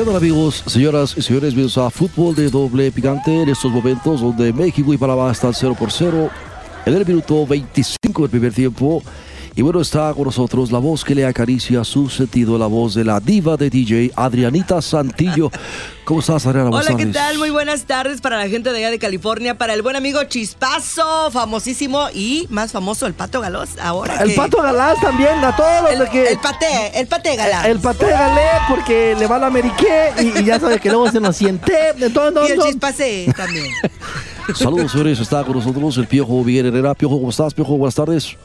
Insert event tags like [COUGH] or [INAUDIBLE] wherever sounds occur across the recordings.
¿Qué tal amigos, señoras y señores? Bienvenidos a Fútbol de Doble Picante en estos momentos donde México y Panamá están 0 por 0 en el minuto 25 del primer tiempo. Y bueno, está con nosotros la voz que le acaricia su sentido, la voz de la diva de DJ, Adrianita Santillo. ¿Cómo estás, Adriana? Hola, ¿qué tal? Muy buenas tardes para la gente de allá de California, para el buen amigo Chispazo, famosísimo y más famoso, el Pato Galós. Ahora El que- pato galás también, a todos los El, de que. el pate, el pate galán. el paté galé porque le va a la Ameriqué y, y ya sabe que luego se nos siente. Entonces, no, y el no. Chispase también. [LAUGHS] Saludos, señores. Está con nosotros el Piojo Miguel Herrera. Piojo, ¿cómo estás? Piojo, buenas tardes.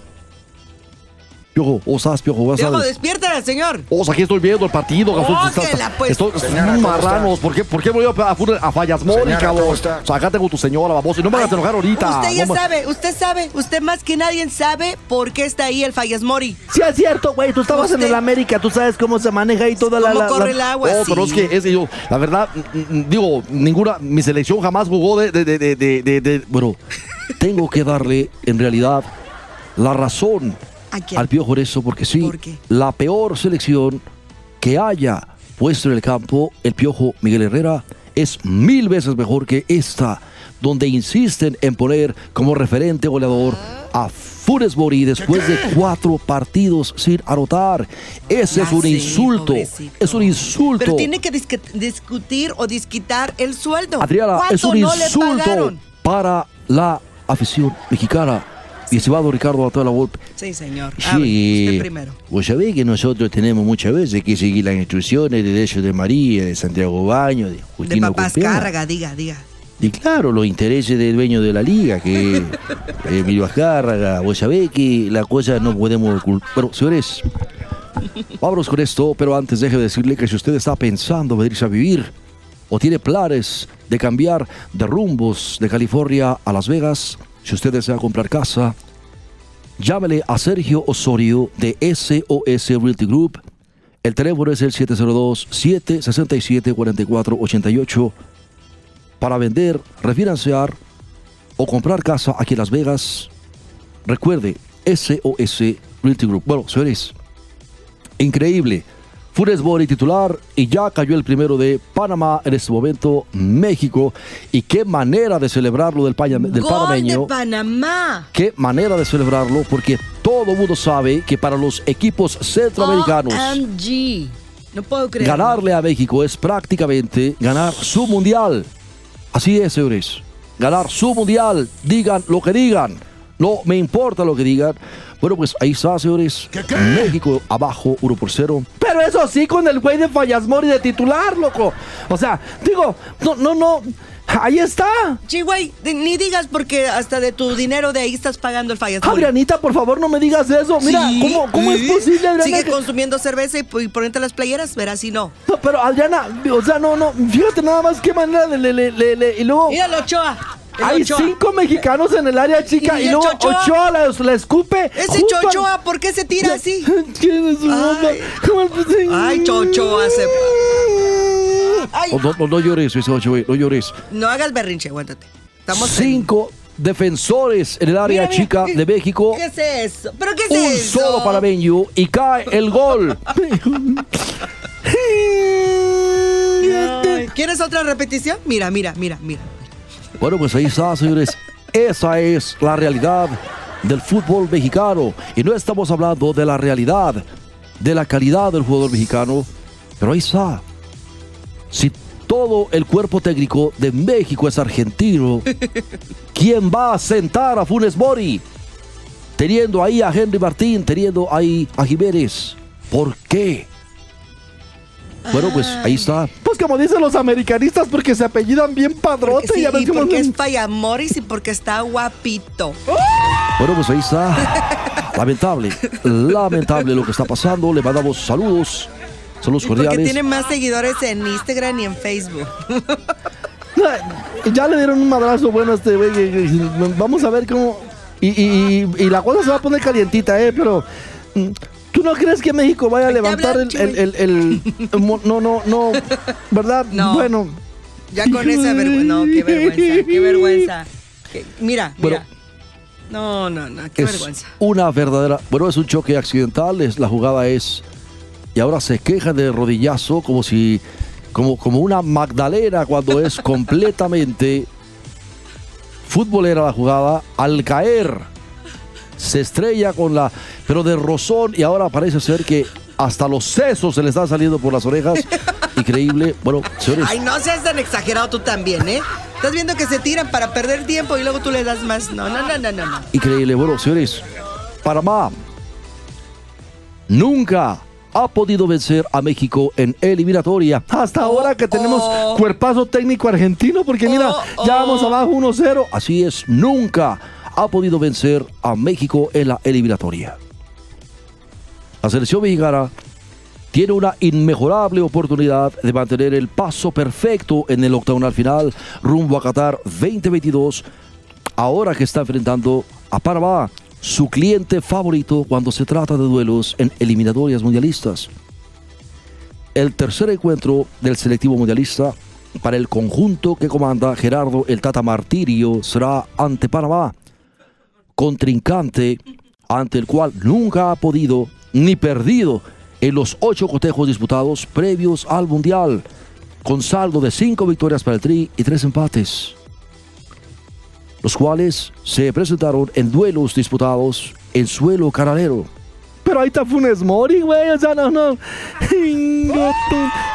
Piojo, ¿cómo estás, Piojo? Buenas Piojo, señor. Osa, aquí estoy viendo el partido, cabrón. Oh, Está- que la pues. Estoy Señora, un ¿cómo marranos. está? ¿Por qué, ¿Por qué voy a, a, a fallas Mori, Señora, cabrón? acá tengo tu señora, baboso. Y no me hagas enojar ahorita. Usted ya No me- sabe, usted sabe, usted más que nadie sabe por qué está ahí el Fallas Mori. Sí, es cierto, güey. Tú estabas en el América, tú sabes cómo se maneja ahí toda la. ¿Cómo la- corre la- el agua? No, pero es Sí. que es que yo, la verdad, mm, mm, digo, ninguna, mi selección jamás jugó de, de, de, de, de, de- de- bueno, tengo que darle en realidad la razón. Al Piojo eso, porque sí, la peor selección que haya puesto en el campo el Piojo Miguel Herrera es mil veces mejor que esta, donde insisten en poner como referente goleador a Funes Mori después de cuatro partidos sin anotar. Ese es un insulto, pobrecito. es un insulto. Pero tiene que discutir o disquitar el sueldo. Adriana, es ¿Cuánto un no insulto para la afición mexicana. Mi estimado Ricardo la Volpe. Sí, señor. Sí, usted primero. vos sabés que nosotros tenemos muchas veces que seguir las instrucciones de ellos de María, de Santiago Baño, de De Justino papás Cumpiana. Diga, diga. Y claro, los intereses del dueño de la liga, que es [LAUGHS] Emilio Azcárraga. Vos sabés que la cosa no podemos ocultar. Bueno, señores, vámonos con esto, pero antes deje de decirle que si usted está pensando venirse a vivir o tiene planes de cambiar de rumbos de California a Las Vegas, si usted desea comprar casa, llámele a Sergio Osorio de SOS Realty Group. El teléfono es el 702-767-4488 para vender, refinanciar o comprar casa aquí en Las Vegas. Recuerde, SOS Realty Group. Bueno, señores, increíble. Funes Mori titular y ya cayó el primero de Panamá en este momento, México. Y qué manera de celebrarlo del, paya- del Gol panameño. de Panamá. Qué manera de celebrarlo porque todo mundo sabe que para los equipos centroamericanos OMG. No puedo creer. ganarle a México es prácticamente ganar su mundial. Así es, señores. Ganar su mundial. Digan lo que digan. No me importa lo que digan. Bueno, pues ahí está, señores. México abajo, 1 por 0. Pero eso sí, con el güey de Fallasmori de titular, loco. O sea, digo, no, no, no. Ahí está. Sí, güey, ni digas porque hasta de tu dinero de ahí estás pagando el Fallas Mori. Adrianita, por favor, no me digas eso. Mira, Sí, ¿cómo, cómo es posible, Adriana? Sigue que- consumiendo cerveza y, y ponerte las playeras, verás si no. No, pero Adriana, o sea, no, no. Fíjate nada más qué manera de. le- le- le- le- y lugo Míralo, Ochoa. Hay Ochoa. cinco mexicanos en el área chica ¿Y y, luego Chochoa? Ochoa la, la escupe. Ese al- Chochoa, ¿por qué se tira así? [LAUGHS] ¿Quién es su Ay. mamá? ¿Cómo el- Ay, Chochoa se... Ay, Oh, no, no, no llores, no llores. no hagas berrinche, aguántate. Estamos en- Cinco defensores en el área Mira, mira, chica ¿qué- de México. ¿Qué es eso? ¿Pero qué es Un eso? solo panameño y cae el gol. [LAUGHS] [LAUGHS] ¿Quieres otra repetición? Mira, mira, mira, mira. Bueno, pues ahí está, señores. Esa es la realidad del fútbol mexicano. Y no estamos hablando de la realidad, de la calidad del jugador mexicano. Pero ahí está. Si todo el cuerpo técnico de México es argentino, [LAUGHS] ¿quién va a sentar a Funes Mori? Teniendo ahí a Henry Martín, teniendo ahí a Jiménez. ¿Por qué? Bueno, pues ahí está. Pues como dicen los americanistas, porque se apellidan bien padrote. Porque sí, ya ves y porque es Payamoris y porque está guapito. Bueno, pues ahí está. [LAUGHS] Lamentable, lamentable lo que está pasando. Le mandamos saludos, saludos Y porque cordiales. tiene más seguidores en Instagram y en Facebook. [LAUGHS] Ya le dieron un madrazo bueno a este güey. Vamos a ver cómo. Y, y- y- y la cosa se va a poner calientita, ¿eh? Pero. ¿Tú no crees que México vaya a levantar el, el, el- No, no, no. ¿Verdad? [LAUGHS] No. Bueno. Ya con esa vergüenza. No, qué vergüenza, qué vergüenza. Que- mira, Bueno. mira. No, no, no, qué es vergüenza. una verdadera. Bueno, es un choque accidental. Es, la jugada es. Y ahora se queja de rodillazo como si. Como, como una Magdalena cuando es [LAUGHS] completamente futbolera la jugada. Al caer, se estrella con la. Pero de rozón. Y ahora parece ser que hasta los sesos se le están saliendo por las orejas. [LAUGHS] Increíble. Bueno, señores. Ay, no seas tan exagerado tú también, ¿eh? Estás viendo que se tiran para perder tiempo y luego tú le das más. No, no, no, no, no. Increíble. Bueno, señores, Panamá nunca ha podido vencer a México en eliminatoria. Hasta ahora que tenemos oh. cuerpazo técnico argentino, porque mira, Oh, ya oh. vamos abajo 1-0. Así es, nunca ha podido vencer a México en la eliminatoria. La selección mexicana tiene una inmejorable oportunidad de mantener el paso perfecto en el octagonal final rumbo a Qatar 2022, ahora que está enfrentando a Panamá, su cliente favorito cuando se trata de duelos en eliminatorias mundialistas. El tercer encuentro del selectivo mundialista para el conjunto que comanda Gerardo el Tata Martirio será ante Panamá, contrincante ante el cual nunca ha podido ni perdido en los ocho cotejos disputados previos al Mundial, con saldo de cinco victorias para el Tri y tres empates, los cuales se presentaron en duelos disputados en suelo canalero. Pero ahí está Funes Mori, güey. O sea, no, no.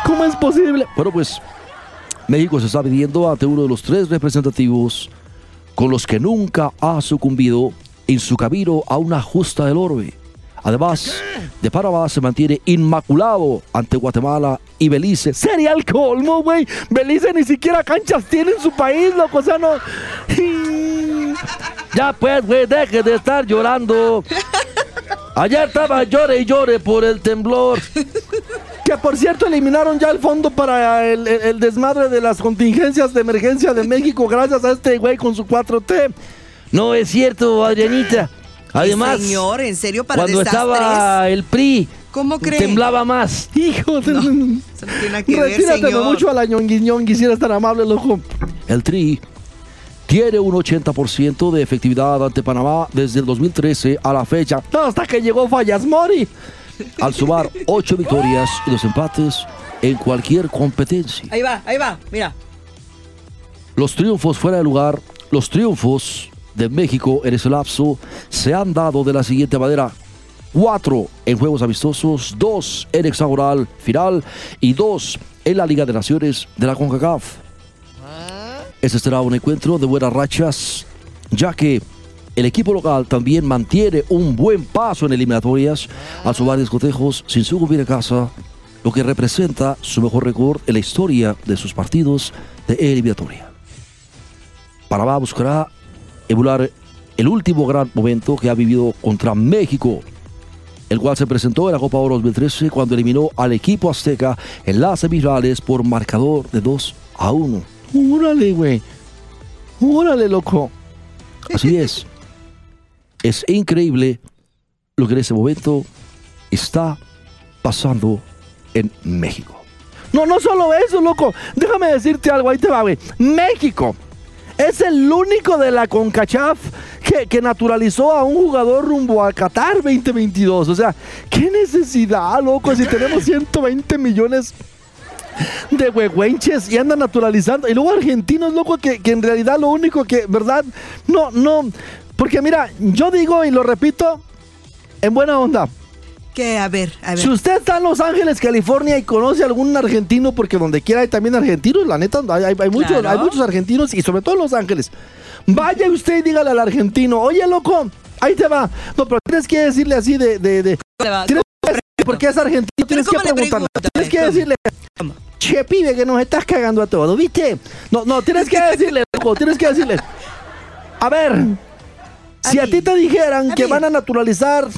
¿Cómo es posible? Bueno, pues México se está midiendo ante uno de los tres representativos con los que nunca ha sucumbido en su camino a una justa del orbe. Además, de Panamá se mantiene inmaculado ante Guatemala y Belice. Sería el colmo, güey. Belice ni siquiera canchas tiene en su país, loco. O sea, no. [LAUGHS] Ya pues, güey, deje de estar llorando. Ayer estaba llore y llore por el temblor. [LAUGHS] Que por cierto eliminaron ya el fondo para el, el- el desmadre de las contingencias de emergencia de México gracias a este güey con su 4T. No es cierto, Adrianita. [LAUGHS] Además, Señor, en serio, para cuando desastres. estaba el PRI, ¿Cómo cree? temblaba más. Hijo de... No, eso no tiene que ver, Retírate señor. mucho a la tan amable, loco. El Tri tiene un 80% de efectividad ante Panamá desde el 2013 a la fecha, hasta que llegó Fallas Mori. al sumar 8 victorias y 2 empates en cualquier competencia. Ahí va, ahí va, mira. Los triunfos fuera de lugar, los triunfos de México en ese lapso se han dado de la siguiente manera. Cuatro en juegos amistosos, dos en hexagonal final y dos en la Liga de Naciones de la CONCACAF. Este será un encuentro de buenas rachas, ya que el equipo local también mantiene un buen paso en eliminatorias al sumar discotejos sin sucumbir a casa, lo que representa su mejor récord en la historia de sus partidos de eliminatoria. Panamá buscará emular el último gran momento que ha vivido contra México, el cual se presentó en la Copa Oro 2013 cuando eliminó al equipo azteca en las semifinales por marcador de 2 a 1. Órale, güey. Órale, loco. Así [LAUGHS] es. Es increíble lo que en ese momento está pasando en México. No, no solo eso, loco. Déjame decirte algo, ahí te va, güey. México es el único de la CONCACHAF que, que naturalizó a un jugador rumbo a Qatar 2022. O sea, qué necesidad, loco, si tenemos [LAUGHS] 120 millones de huehuenches y andan naturalizando. Y luego argentinos, loco, que, que en realidad lo único que, ¿verdad? No, no. Porque mira, yo digo y lo repito en buena onda. Que, a ver, a ver. Si usted está en Los Ángeles, California y conoce a algún argentino, porque donde quiera hay también argentinos, la neta, hay, hay- hay muchos, Claro. hay muchos argentinos y sobre todo en Los Ángeles. Vaya usted y dígale al argentino, oye loco, ahí te va. No, pero tienes que decirle así de, porque es argentino, tienes que ¿cómo le preguntarle. Tienes que decirle, ¿cómo? che pibe, que nos estás cagando a todos, ¿viste? No, no, tienes que decirle, [LAUGHS] loco, tienes que decirle. A ver, Si a ti te dijeran A que mí. van a naturalizar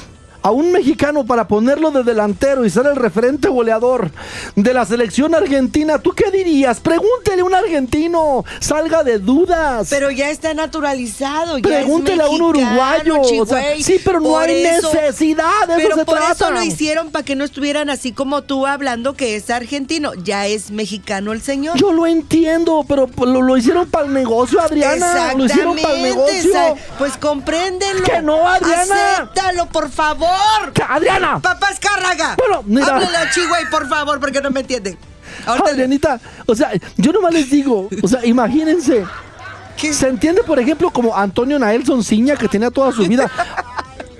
a un mexicano para ponerlo de delantero y ser el referente goleador de la selección argentina, ¿tú qué dirías? Pregúntele a un argentino, salga de dudas. Pero ya está naturalizado. Ya Pregúntele es a un uruguayo. o sea, chigüey. sí, pero no hay eso- necesidad, de Pero eso se por trata. eso lo hicieron para que no estuvieran así como tú hablando que es argentino. Ya es mexicano el señor. Yo lo entiendo, pero lo, lo hicieron para el negocio, Adriana. Lo hicieron para el negocio. Pues compréndelo. Que no, Adriana. Acéptalo, por favor. Adriana. Papá Escárraga. Bueno, mira. Háblale a Chihuahua, por favor, porque no me entienden. Ahorita- Adrianita, o sea, yo nomás les digo, o sea, imagínense. ¿Qué? Se entiende, por ejemplo, como Antonio Naelson Ciña, que tenía toda su vida.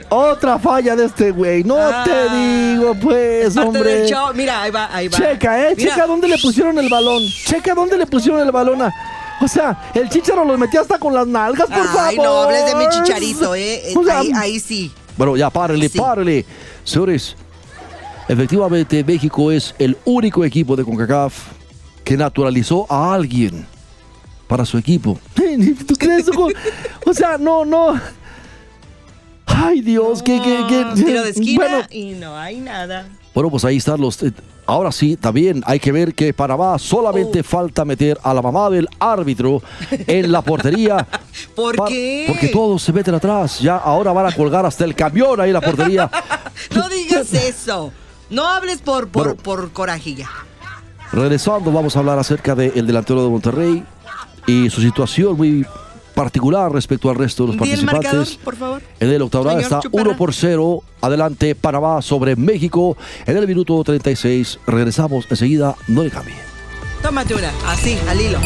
Otra falla de este güey. No Ah. te digo, pues, hombre. del show. Mira, ahí va, ahí va. Checa, eh. Mira. Checa dónde le pusieron el balón. Checa dónde le pusieron el balón. a- O sea, el chicharo los metía hasta con las nalgas, por favor. Ay, no hables de mi chicharito, ¿eh? Eh, O sea, ahí, ahí sí. Bueno, ya párele, Sí. párele. Señores, efectivamente México es el único equipo de CONCACAF que naturalizó a alguien para su equipo. [LAUGHS] ¿Tú crees? O sea, no, no. Ay, Dios, que, que, que. Tiro de esquina Bueno, y no hay nada. Bueno, pues ahí están los... eh, Ahora sí, también hay que ver que Panamá solamente Oh. falta meter a la mamá del árbitro en la portería. [LAUGHS] ¿Por Pa- qué? Porque todos se meten atrás. Ya ahora van a colgar hasta el camión ahí en la portería. [LAUGHS] No digas eso. No hables por, por, Bueno. por corajilla. Regresando, vamos a hablar acerca del delantero de Monterrey y su situación muy particular respecto al resto de los el marcador, participantes. por favor. En el octagonal está Chupara. 1 por 0. Adelante Panamá sobre México en el minuto 36. Regresamos enseguida. No le cambie. Tómate una, así, al hilo.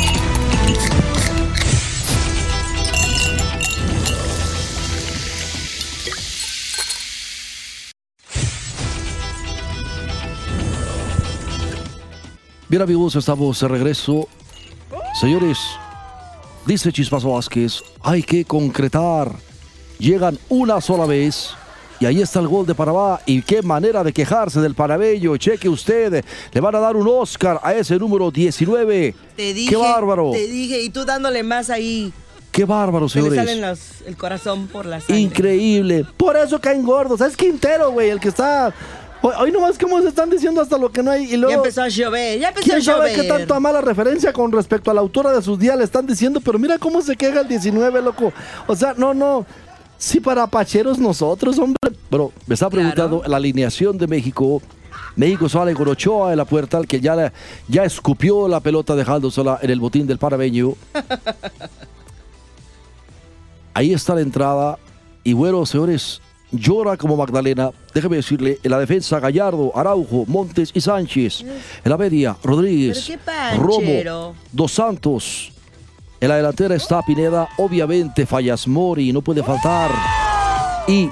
Bien amigos, estamos de regreso. Señores, dice Chispazo Vázquez, hay que concretar. Llegan una sola vez y ahí está el gol de Panamá. Y qué manera de quejarse del panameño. Cheque usted, le van a dar un Oscar a ese número 19. Te dije. Qué bárbaro. Te dije, y tú dándole más ahí. Qué bárbaro, Se le señores. salen los, el corazón por la sangre. increíble. Por eso caen gordos. Es Quintero, güey, el que está. Hoy, nomás como se están diciendo hasta lo que no hay. Y luego. Ya empezó a llover, ya empezó a ¿Quién sabe llover. qué tanto mala referencia con respecto a la autora de sus días le están diciendo? Pero mira cómo se queja el 19, loco. O sea, no, no. Sí, para pacheros nosotros, hombre. Bueno, me está Claro. preguntando la alineación de México. México sale con Ochoa en la puerta, el que ya, ya escupió la pelota dejando sola en el botín del panameño. [LAUGHS] Ahí está la entrada. Y bueno, señores, llora como Magdalena. Déjeme decirle, en la defensa Gallardo, Araujo, Montes y Sánchez. En la media, Rodríguez. Romo, Dos Santos. En la delantera está Pineda, obviamente Fallas Mori, no puede faltar. Y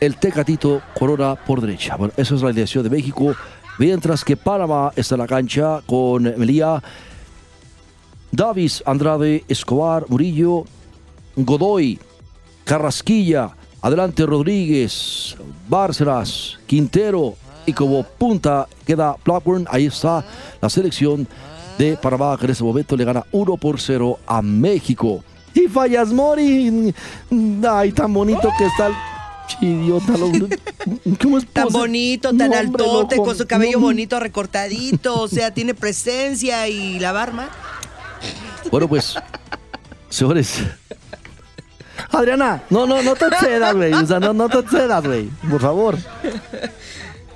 el Tecatito Corona por derecha. Bueno, esa es la alineación de México. Mientras que Panamá está en la cancha con Melía, Davis, Andrade, Escobar, Murillo, Godoy, Carrasquilla, adelante Rodríguez, Bárcenas, Quintero y como punta queda Blackburn. Ahí está la selección de Panamá que en este momento le gana 1 por 0 a México. Y Fallas Mori. Ay, tan bonito que está el. Idiota, lo- ¿Cómo es Tan bonito, tan No, altote, con su cabello No, bonito recortadito, o sea, tiene presencia y la barba. Bueno, pues, señores, Adriana, no, no, no te [LAUGHS] excedas, güey. O sea, no, no te excedas, güey. Por favor.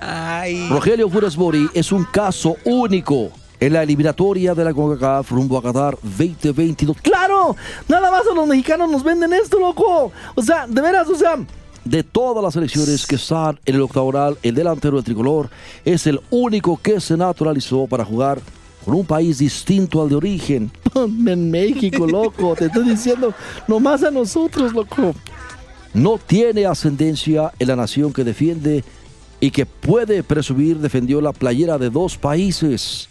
Ay. Rogelio Funes Mori es un caso único en la eliminatoria de la CONCACAF rumbo a Qatar 2022. ¡Claro! Nada más a los mexicanos nos venden esto, loco. O sea, de veras, o sea. De todas las selecciones que están en el octagonal, el delantero del tricolor es el único que se naturalizó para jugar con un país distinto al de origen. [LAUGHS] En México, loco. Te estoy diciendo, nomás a nosotros, loco. No tiene ascendencia en la nación que defiende y que puede presumir defendió la playera de dos países.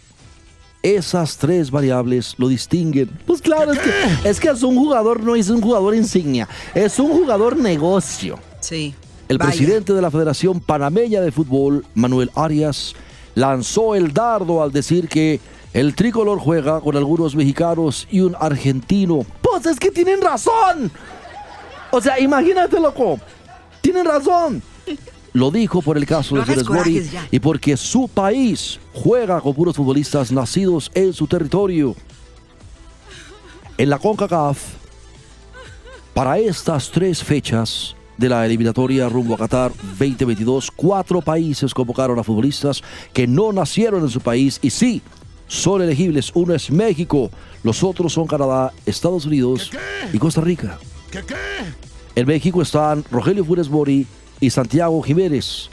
Esas tres variables lo distinguen. Pues claro, es que, es que es un jugador, no es un jugador insignia. Es un jugador negocio. Sí. El Vaya. presidente de la Federación Panameña de Fútbol, Manuel Arias, lanzó el dardo al decir que el tricolor juega con algunos mexicanos y un argentino. Pues es que tienen razón. O sea, imagínate, loco. Tienen razón. Lo dijo por el caso No de Funes Mori y porque su país juega con puros futbolistas nacidos en su territorio. En la CONCACAF, para estas tres fechas de la eliminatoria rumbo a Qatar 2022, cuatro países convocaron a futbolistas que no nacieron en su país y sí, son elegibles. Uno es México, los otros son Canadá, Estados Unidos y Costa Rica. En México están Rogelio Funes Mori y Santiago Jiménez.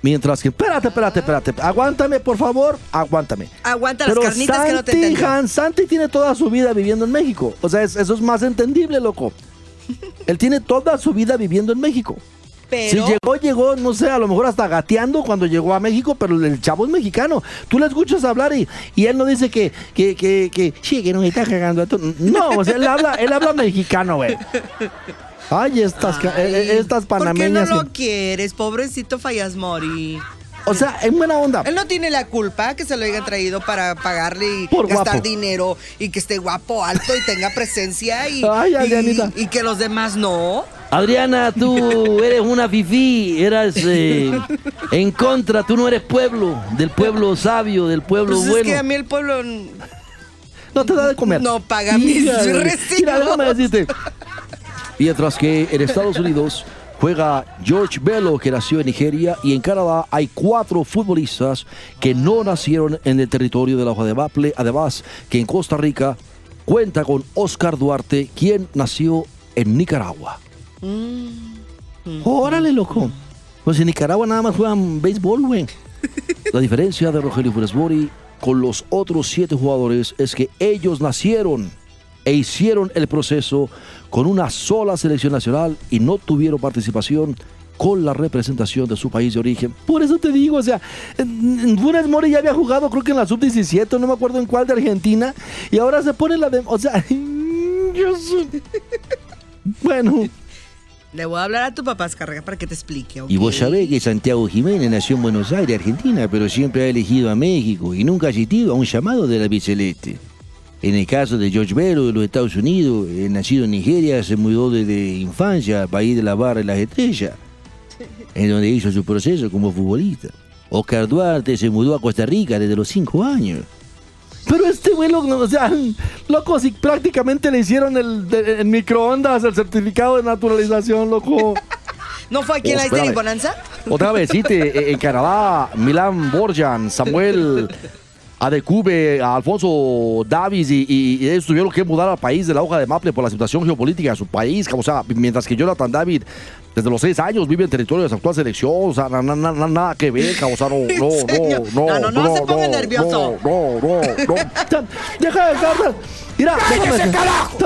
Mientras que, espérate, espérate, espérate, aguántame, por favor, aguántame. Aguanta las Pero carnitas que no te Santi. Han- Santi tiene toda su vida viviendo en México. O sea, es- eso es más entendible, loco. [LAUGHS] Él tiene toda su vida viviendo en México. Pero Si llegó, llegó, no sé, a lo mejor hasta gateando cuando llegó a México, pero el chavo es mexicano. Tú le escuchas hablar y, y él no dice que, que, que, que, sí, que nos está cagando. a to-". No, o sea, él habla, él habla mexicano, güey. Ay, estas, Ay, eh, eh, estas ¿Por qué no panameñas. lo quieres? Pobrecito Fallas Mori. o sea, en buena onda. Él no tiene la culpa que se lo hayan traído para pagarle y Por gastar guapo. dinero y que esté guapo, alto y tenga presencia y, Ay, y- Adrianita. y que los demás no. Adriana, tú eres una fifí, eras [LAUGHS] eh, en contra, tú no eres pueblo, del pueblo sabio, del pueblo Pues es bueno. que a mí el pueblo No te da de comer. no paga mis recibos. Mira, déjame decirte. Mientras que en Estados Unidos juega George Bello, que nació en Nigeria, y en Canadá hay cuatro futbolistas que no nacieron en el territorio de la hoja de Maple. Además, que en Costa Rica cuenta con Oscar Duarte, quien nació en Nicaragua. Órale, loco. Pues en Nicaragua nada más juegan béisbol, güey. La diferencia de Rogelio Funes Mori con los otros siete jugadores es que ellos nacieron e hicieron el proceso con una sola selección nacional y no tuvieron participación con la representación de su país de origen. Por eso te digo, o sea, Funes Mori ya había jugado creo que en la sub-17, no me acuerdo en cuál de Argentina, y ahora se pone la de... O sea, [LAUGHS] yo soy- Bueno, Le voy a hablar a tu papá, Escarga, para que te explique. Y vos sabés que Santiago Jiménez nació en Buenos Aires, Argentina, pero siempre ha elegido a México y nunca ha asistido a un llamado de la Biceleste. En el caso de George Bello de los Estados Unidos, eh, nacido en Nigeria, se mudó desde infancia al país de la barra y las estrellas, [LAUGHS] en donde hizo su proceso como futbolista. Oscar Duarte se mudó a Costa Rica desde los cinco años. Pero este güey, lo- o sea, loco, si prácticamente le hicieron el, de- en microondas el certificado de naturalización, loco. [LAUGHS] ¿No fue aquí en Oh, la isla de. Bonanza? Otra vez, sí, te- [LAUGHS] en Canadá, Milán Borjan, Samuel Adecube, Alfonso Davis y, y- y ellos tuvieron que mudar al país de la hoja de Maple por la situación geopolítica de su país. O sea, mientras que Jonathan David, desde los seis años, vive en territorio de su actual selección. O sea, na- na- na- na- nada que ver, o sea, no, [LAUGHS] no, serio? no, No, no, no se ponga nervioso. No, no, no. [LAUGHS] Deja de estar. Mira, déjame.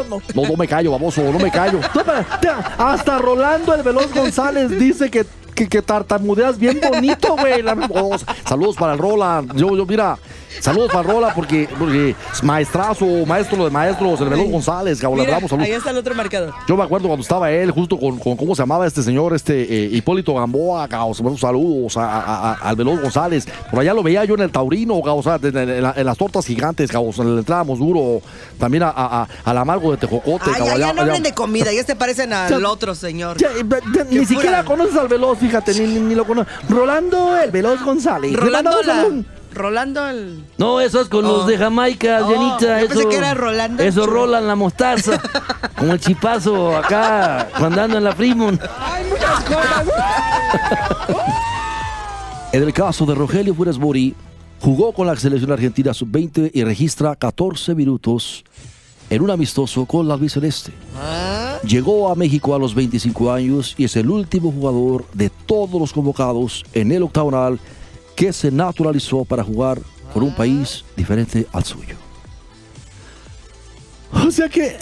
No, No, no me callo, baboso, no me callo. [LAUGHS] No, hasta Rolando el Veloz González dice que, que, que tartamudeas bien bonito, güey. La- Oh, saludos para el Rola. Yo, yo, mira, saludos para Rola porque, porque es maestrazo, maestro de maestros, el Veloz González, cabrón. le Mira, damos salud. ahí está el otro marcador. Yo me acuerdo cuando estaba él, justo con, con ¿cómo se llamaba este señor? Este eh, Hipólito Gamboa, buenos saludos a, a- a- al Veloz González. Por allá lo veía yo en el Taurino, sea, en, en la- en las tortas gigantes, caos, le entrábamos duro. También a, al amargo de Tejocote, Ay, caos, ya, allá- ya no hablen de comida, ya se parecen al Ya- otro señor. Ya, ni siquiera conoces al Veloz, fíjate, ni, ni- ni lo conoces. Rolando el Veloz González. Le Rolando la... Rolando el... No, eso es con Oh. los de Jamaica, Oh, Dianita. yo eso, pensé que era Rolando. Eso rolan la mostaza. [LAUGHS] como el chipazo acá, cuando ando en la Fremont. [LAUGHS] En el caso de Rogelio Funes Mori, jugó con la selección argentina sub-20 y registra 14 minutos en un amistoso con la albiceleste. Ah, Llegó a México a los 25 años y es el último jugador de todos los convocados en el octagonal que se naturalizó para jugar por un país diferente al suyo. O sea que.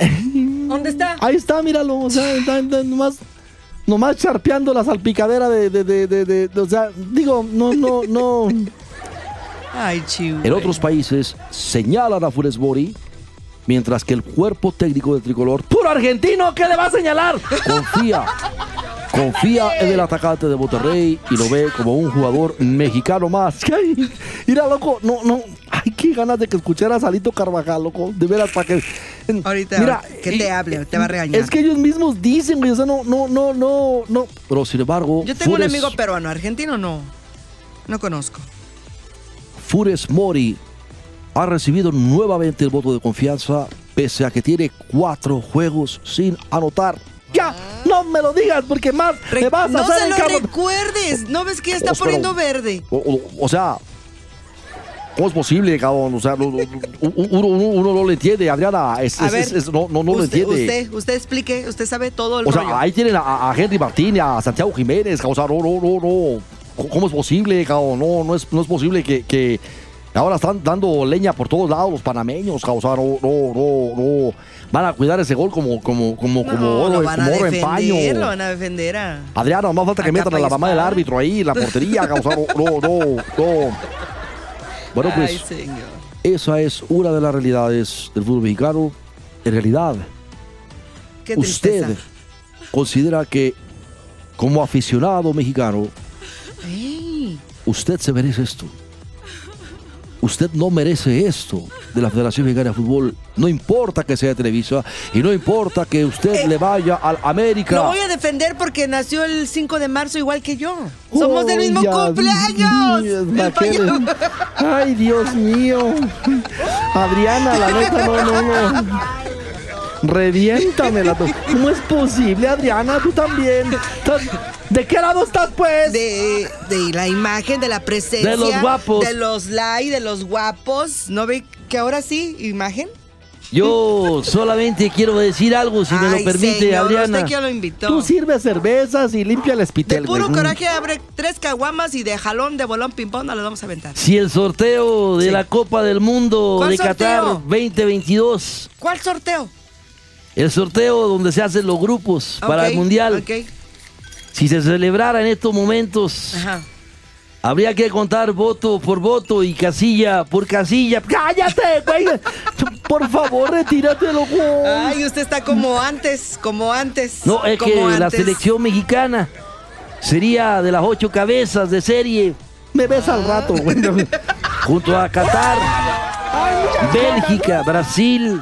¿Dónde está? Ahí está, míralo. O sea, está- está nomás, nomás charpeando la salpicadera de, de, de, O sea, digo, no, no, no. Ay, chivo. En otros países señalan a Funes Mori, mientras que el cuerpo técnico del tricolor ¡Puro argentino! ¿Qué le va a señalar? confía, confía en el atacante de Monterrey y lo ve como un jugador mexicano más. [LAUGHS] Ay, Mira, loco, no, no. Ay, qué ganas de que escuchara a Salito Carvajal, loco. De veras, para que Ahorita Mira, que te hable, te va a regañar. Es que ellos mismos dicen, güey, o sea, no, no, no, no, no. Pero sin embargo, Yo tengo un amigo peruano, argentino no. No conozco. Funes Mori ha recibido nuevamente el voto de confianza, pese a que tiene cuatro juegos sin anotar. Ya, no me lo digas porque más Re- me vas a no hacer se el lo cabrón. recuerdes. ¿No ves que ya está poniendo verde? O, o- o sea, ¿cómo es posible, cabrón? O sea, no- no- uno, uno- uno no lo entiende, Adriana. Es, A es- ver, es- es- no, no, no lo usted, entiende. Usted, usted explique, usted sabe todo el O sea, ahí tienen a, a Henry Martín, a Santiago Jiménez, o sea, no, no, no, no. ¿Cómo es posible, cabrón? No, no es, no es posible que, que ahora están dando leña por todos lados los panameños. O sea, no, no, no, no. Van a cuidar ese gol como, como, como, como no, oro, lo van a como oro en paño. lo van a defender a... Adriana, más falta que A metan a la mamá del árbitro ahí, la portería. O sea, no, no, no, no. Bueno, pues, Ay, señor. esa es una de las realidades del fútbol mexicano. En realidad, Qué usted considera que como aficionado mexicano, usted se merece esto. Usted no merece esto de la Federación Mexicana de Fútbol. No importa que sea Televisa y no importa que usted Eh, le vaya al América. Lo voy a defender porque nació el 5 de marzo igual que yo. Somos del mismo cumpleaños. Dios, Ay, Dios mío. [LAUGHS] Adriana, la neta, no, no, no. Reviéntamela. tú. ¿Cómo es posible, Adriana? Tú también. ¿Estás- ¿De qué lado estás, pues? de, de la imagen, de la presencia. De los guapos. De los like, de los guapos. ¿No ve que ahora sí, imagen? Yo solamente quiero decir algo, si me lo permite, señor, Adriana. ¿Usted quién lo invitó? Tú sirves cervezas y limpia el de espitel. puro güey. coraje abre tres caguamas y de jalón, de bolón, ping-pong, no le vamos a aventar. Si el sorteo de Sí. la Copa del Mundo ¿Cuál de Qatar sorteo? 2022, ¿Cuál sorteo? El sorteo donde se hacen los grupos para el Mundial, si se celebrara en estos momentos, Ajá. habría que contar voto por voto y casilla por casilla. ¡Cállate, güey! Por favor, retírate, loco. Ay, usted está como antes, como antes. No, es que la selección mexicana sería de las ocho cabezas de serie Me ves al rato, güey. [LAUGHS] junto a Qatar, Bélgica, Brasil,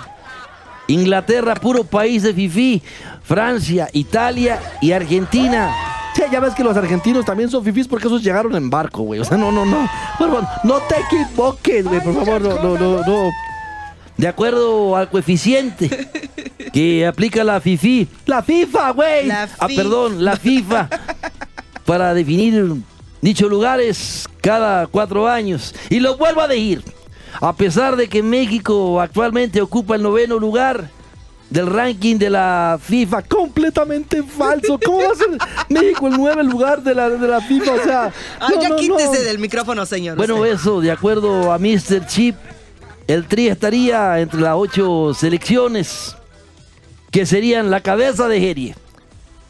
Inglaterra, puro país de FIFI, Francia, Italia y Argentina. Sí, ya ves que los argentinos también son fifís porque esos llegaron en barco, güey. O sea, no, no, no. Por favor, no te equivoques, güey. Por favor, no, no, no, no. De acuerdo al coeficiente que aplica la FIFI, La FIFA, güey. La ah, perdón, la FIFA, para definir dichos lugares cada cuatro años. Y lo vuelvo a decir, a pesar de que México actualmente ocupa el noveno lugar del ranking de la FIFA, Completamente falso. ¿Cómo va a ser México el nueve lugar de la, de la FIFA? O sea. Ay, [LAUGHS] no, ya no, quítese no. del micrófono, señor. Bueno, usted. eso, de acuerdo a Mr. Chip, el Tri estaría entre las ocho selecciones que serían la cabeza de serie.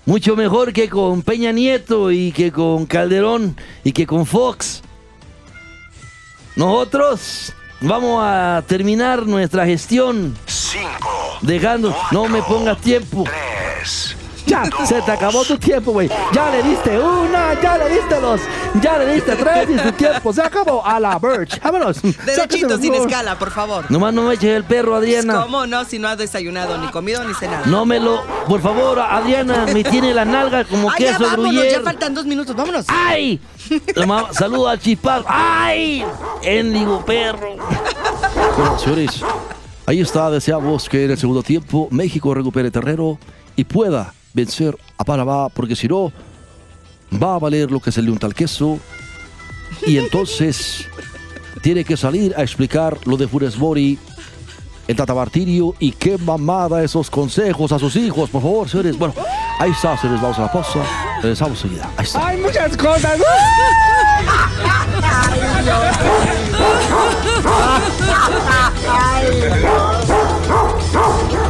Mucho mejor que con Peña Nieto y que con Calderón y que con Fox. Nosotros vamos a terminar nuestra gestión dejando, no me pongas tiempo. Ya, se te acabó tu tiempo, güey. Ya le diste una, ya le diste dos, ya le diste tres y tu tiempo se acabó. A la Birch. Vámonos. Derechito, sin escala, por favor. Nomás no me eches el perro, Adriana. ¿Cómo no? Si no ha desayunado, ni comido, ni cenado. No me lo, por favor, Adriana, me tiene las nalgas como Ay, ya queso vámonos, gruyere. ya faltan dos minutos, vámonos. ¡Ay! Saludo al chispazo. ¡Ay! Endigo perro. Bueno, señores, ahí está. Deseamos que en el segundo tiempo México recupere terreno y pueda vencer a Panamá, porque si no, va a valer lo que se le unta al queso. Y entonces tiene que salir a explicar lo de Funes Mori, el Tata Martirio, y qué mamada esos consejos a sus hijos, por favor, señores. Bueno, ahí está, señores, vamos a la pausa, regresamos enseguida. Ahí. Hay muchas cosas. Ay.